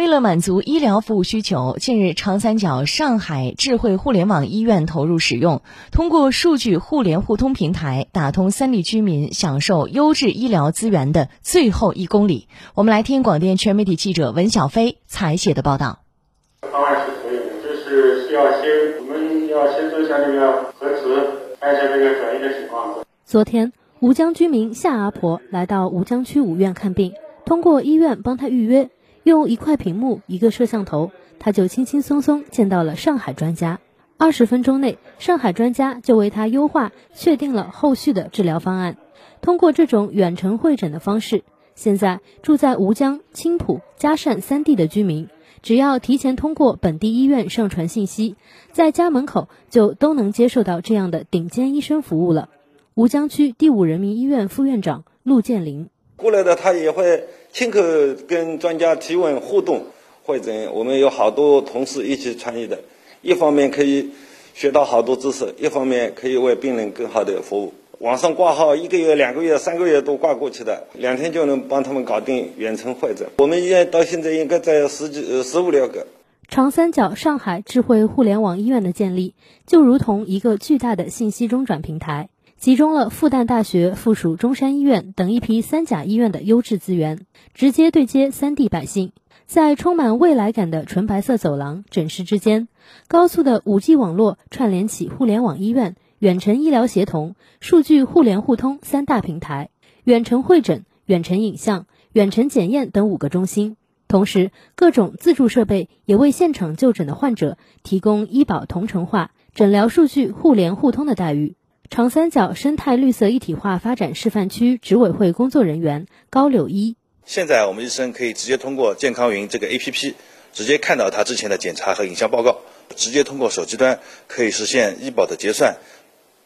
为了满足医疗服务需求，近日长三角上海智慧互联网医院投入使用，通过数据互联互通平台，打通三地居民享受优质医疗资源的最后一公里。我们来听广电全媒体记者文小飞采写的报道。方案是可以的，就是需要先我们要先做一下那个核磁，看一下这个转移的情况。昨天，吴江居民夏阿婆来到吴江区五院看病，通过医院帮她预约。用一块屏幕、一个摄像头，他就轻轻松松见到了上海专家。二十分钟内，上海专家就为他优化确定了后续的治疗方案。通过这种远程会诊的方式，现在住在吴江、青浦、嘉善三地的居民，只要提前通过本地医院上传信息，在家门口就都能接受到这样的顶尖医生服务了。吴江区第五人民医院副院长陆建林。过来的他也会亲口跟专家提问互动会诊，我们有好多同事一起参与的，一方面可以学到好多知识，一方面可以为病人更好的服务。网上挂号一个月、两个月、三个月都挂过去的，两天就能帮他们搞定远程会诊。我们医院到现在应该在十几、十五六个。长三角上海智慧互联网医院的建立，就如同一个巨大的信息中转平台。集中了复旦大学附属中山医院等一批三甲医院的优质资源，直接对接三地百姓，在充满未来感的纯白色走廊诊室之间，高速的五 G 网络串联起互联网医院、远程医疗协同、数据互联互通三大平台，远程会诊、远程影像、远程检验等五个中心。同时，各种自助设备也为现场就诊的患者提供医保同城化、诊疗数据互联互通的待遇。长三角生态绿色一体化发展示范区执委会工作人员高柳一：现在我们医生可以直接通过健康云这个 APP，直接看到他之前的检查和影像报告，直接通过手机端可以实现医保的结算、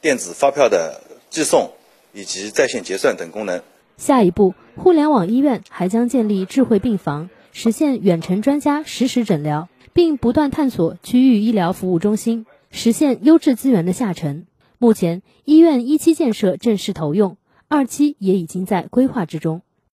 电子发票的寄送以及在线结算等功能。下一步，互联网医院还将建立智慧病房，实现远程专家实时诊疗，并不断探索区域医疗服务中心，实现优质资源的下沉。目前，医院一期建设正式投用，二期也已经在规划之中。